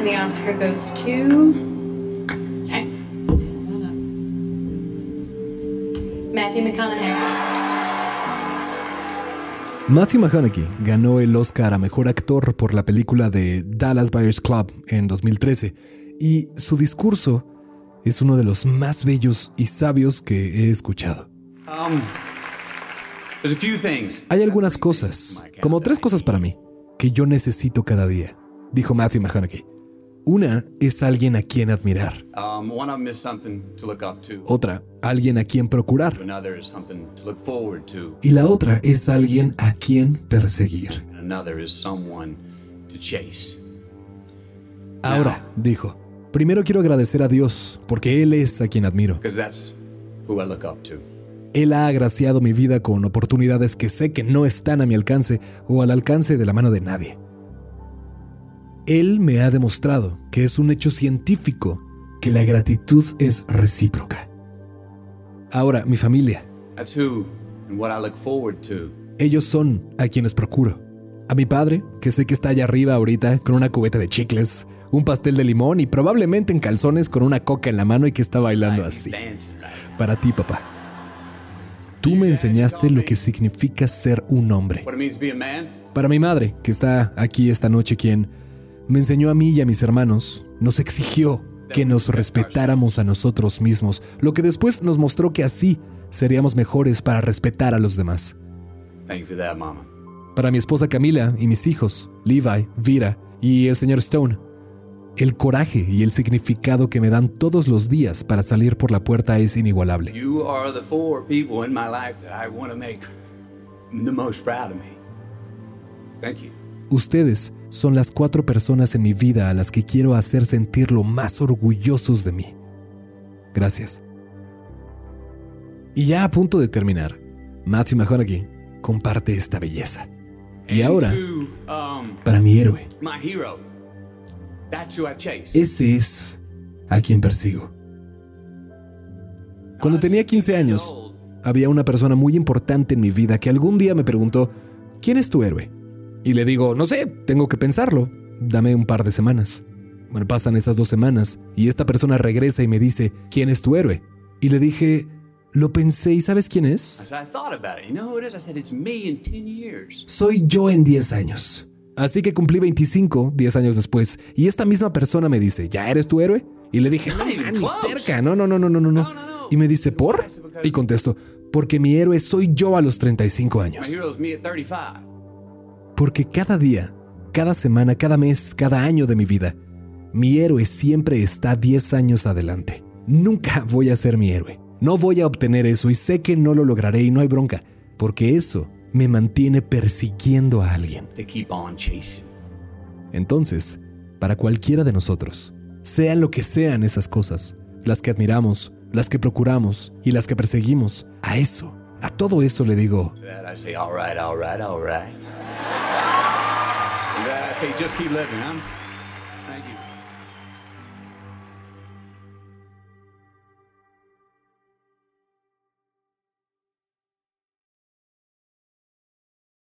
And the Oscar goes to Matthew McConaughey. Matthew McConaughey ganó el Oscar a Mejor Actor por la película de Dallas Buyers Club en 2013 y su discurso es uno de los más bellos y sabios que he escuchado. Um, there's a few things. Hay algunas cosas, como tres cosas para mí, que yo necesito cada día, dijo Matthew McConaughey. Una es alguien a quien admirar. Um, to. Otra, alguien a quien procurar. Y la otra es alguien a quien perseguir. Ahora, dijo, primero quiero agradecer a Dios, porque Él es a quien admiro. Él ha agraciado mi vida con oportunidades que sé que no están a mi alcance o al alcance de la mano de nadie. Él me ha demostrado que es un hecho científico que la gratitud es recíproca. Ahora, mi familia, ellos son a quienes procuro. A mi padre, que sé que está allá arriba ahorita con una cubeta de chicles, un pastel de limón y probablemente en calzones con una coca en la mano y que está bailando así. Para ti, papá. Tú me enseñaste lo que significa ser un hombre. Para mi madre, que está aquí esta noche, quien me enseñó a mí y a mis hermanos, nos exigió que nos respetáramos a nosotros mismos, lo que después nos mostró que así seríamos mejores para respetar a los demás. Para mi esposa Camila y mis hijos, Levi, Vira y el señor Stone, el coraje y el significado que me dan todos los días para salir por la puerta es inigualable. Thank you. Ustedes son las cuatro personas en mi vida a las que quiero hacer sentir lo más orgullosos de mí. Gracias. Y ya a punto de terminar, Matthew McConaughey comparte esta belleza. Y ahora, um, para mi héroe, ese es a quien persigo. Cuando tenía 15 años, había una persona muy importante en mi vida que algún día me preguntó, ¿quién es tu héroe? Y le digo, no sé, tengo que pensarlo, dame un par de semanas. Bueno, pasan esas dos semanas y esta persona regresa y me dice, ¿quién es tu héroe? Y le dije, lo pensé y ¿sabes quién es? said, I thought about it. You know who it is? I said, it's me in 10 years. Soy yo en 10 años. Así que cumplí 25, 10 años después, y esta misma persona me dice, ¿ya eres tu héroe? Y le dije, no, man, ni cerca, no, no, no, no, no, no. Y me dice, ¿por? Y contesto, porque mi héroe soy yo a los 35 My años. Porque cada día, cada semana, cada mes, cada año de mi vida, mi héroe siempre está 10 años adelante. Nunca voy a ser mi héroe. No voy a obtener eso y sé que no lo lograré y no hay bronca, porque eso me mantiene persiguiendo a alguien. Entonces, para cualquiera de nosotros, sean lo que sean esas cosas, las que admiramos, las que procuramos y las que perseguimos, a eso, a todo eso le digo, That I say, all right, all right, all right. And that I say, just keep living, huh? Thank you.